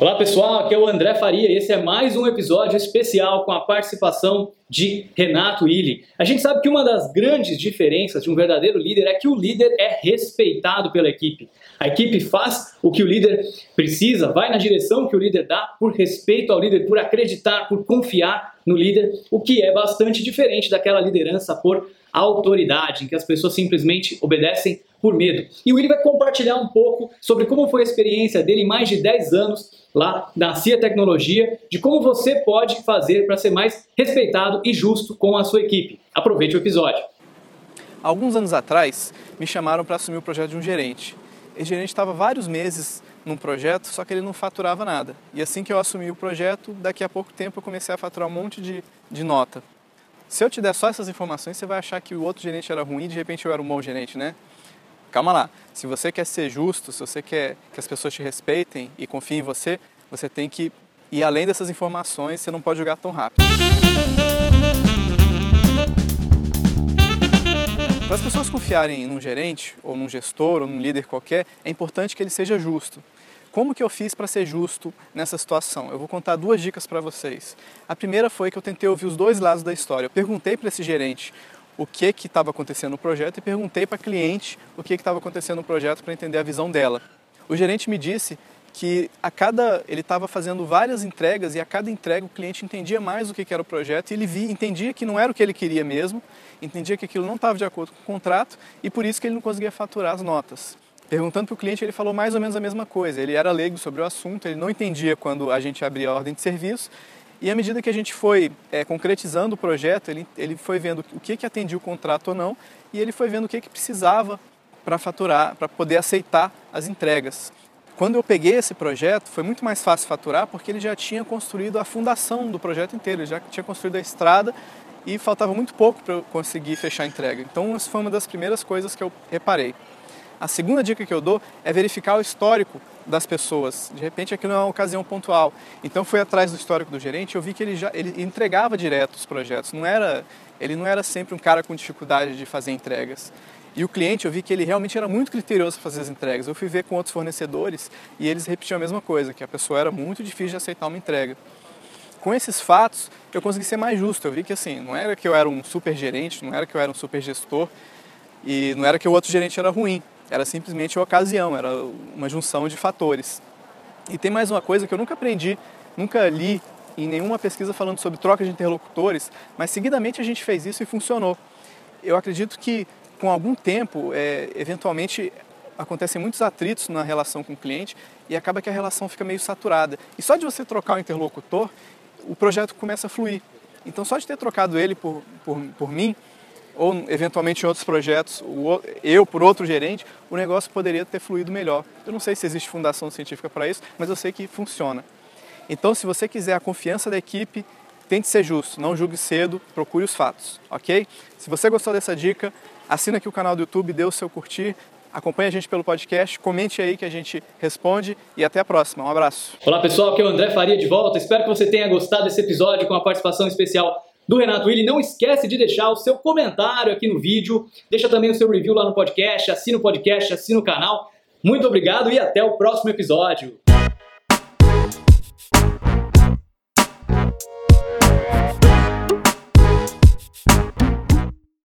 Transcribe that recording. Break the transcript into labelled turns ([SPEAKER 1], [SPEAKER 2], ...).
[SPEAKER 1] Olá pessoal, aqui é o André Faria e esse é mais um episódio especial com a participação de Renato Illy. A gente sabe que uma das grandes diferenças de um verdadeiro líder é que o líder é respeitado pela equipe. A equipe faz o que o líder precisa, vai na direção que o líder dá, por respeito ao líder, por acreditar, por confiar no líder, o que é bastante diferente daquela liderança por autoridade, em que as pessoas simplesmente obedecem por medo. E o Willi vai compartilhar um pouco sobre como foi a experiência dele em mais de 10 anos lá na CIA Tecnologia, de como você pode fazer para ser mais respeitado e justo com a sua equipe. Aproveite o episódio.
[SPEAKER 2] Alguns anos atrás, me chamaram para assumir o projeto de um gerente. Esse gerente estava vários meses num projeto, só que ele não faturava nada. E assim que eu assumi o projeto, daqui a pouco tempo eu comecei a faturar um monte de, de nota. Se eu te der só essas informações, você vai achar que o outro gerente era ruim e de repente eu era um bom gerente, né? Calma lá. Se você quer ser justo, se você quer que as pessoas te respeitem e confiem em você, você tem que ir além dessas informações, você não pode jogar tão rápido. Confiarem num gerente, ou num gestor, ou num líder qualquer, é importante que ele seja justo. Como que eu fiz para ser justo nessa situação? Eu vou contar duas dicas para vocês. A primeira foi que eu tentei ouvir os dois lados da história. Eu perguntei para esse gerente o que que estava acontecendo no projeto e perguntei para a cliente o que estava acontecendo no projeto para entender a visão dela. O gerente me disse que a cada ele estava fazendo várias entregas e a cada entrega o cliente entendia mais o que, era o projeto e ele via, entendia que não era o que ele queria mesmo, entendia que aquilo não estava de acordo com o contrato e por isso que ele não conseguia faturar as notas. Perguntando para o cliente, ele falou mais ou menos a mesma coisa. Ele era leigo sobre o assunto, ele não entendia quando a gente abria a ordem de serviço. E à medida que a gente foi é, concretizando o projeto, ele, ele foi vendo o que, que atendia o contrato ou não, e ele foi vendo o que, que precisava para faturar, para poder aceitar as entregas. Quando eu peguei esse projeto, foi muito mais fácil faturar porque ele já tinha construído a fundação do projeto inteiro, ele já tinha construído a estrada e faltava muito pouco para eu conseguir fechar a entrega. Então, isso foi uma das primeiras coisas que eu reparei. A segunda dica que eu dou é verificar o histórico das pessoas. De repente aquilo é uma ocasião pontual. Então fui atrás do histórico do gerente, eu vi que ele já ele entregava direto os projetos. Não era ele não era sempre um cara com dificuldade de fazer entregas. E o cliente, eu vi que ele realmente era muito criterioso para fazer as entregas. Eu fui ver com outros fornecedores e eles repetiam a mesma coisa, que a pessoa era muito difícil de aceitar uma entrega. Com esses fatos, eu consegui ser mais justo. Eu vi que assim, não era que eu era um super gerente, não era que eu era um super gestor e não era que o outro gerente era ruim era simplesmente uma ocasião, era uma junção de fatores. E tem mais uma coisa que eu nunca aprendi, nunca li em nenhuma pesquisa falando sobre troca de interlocutores, mas seguidamente a gente fez isso e funcionou. Eu acredito que com algum tempo, é, eventualmente acontecem muitos atritos na relação com o cliente e acaba que a relação fica meio saturada. E só de você trocar o interlocutor, o projeto começa a fluir. Então, só de ter trocado ele por, por, por mim, ou eventualmente em outros projetos, eu por outro gerente, o negócio poderia ter fluído melhor. Eu não sei se existe fundação científica para isso, mas eu sei que funciona. Então, se você quiser a confiança da equipe, tente ser justo, não julgue cedo, procure os fatos, ok? Se você gostou dessa dica, Assina aqui o canal do YouTube, dê o seu curtir, acompanha a gente pelo podcast, comente aí que a gente responde e até a próxima. Um abraço.
[SPEAKER 1] Olá pessoal, aqui é o André Faria de volta. Espero que você tenha gostado desse episódio com a participação especial do Renato Willi. Não esquece de deixar o seu comentário aqui no vídeo, deixa também o seu review lá no podcast, assina o podcast, assina o canal. Muito obrigado e até o próximo episódio.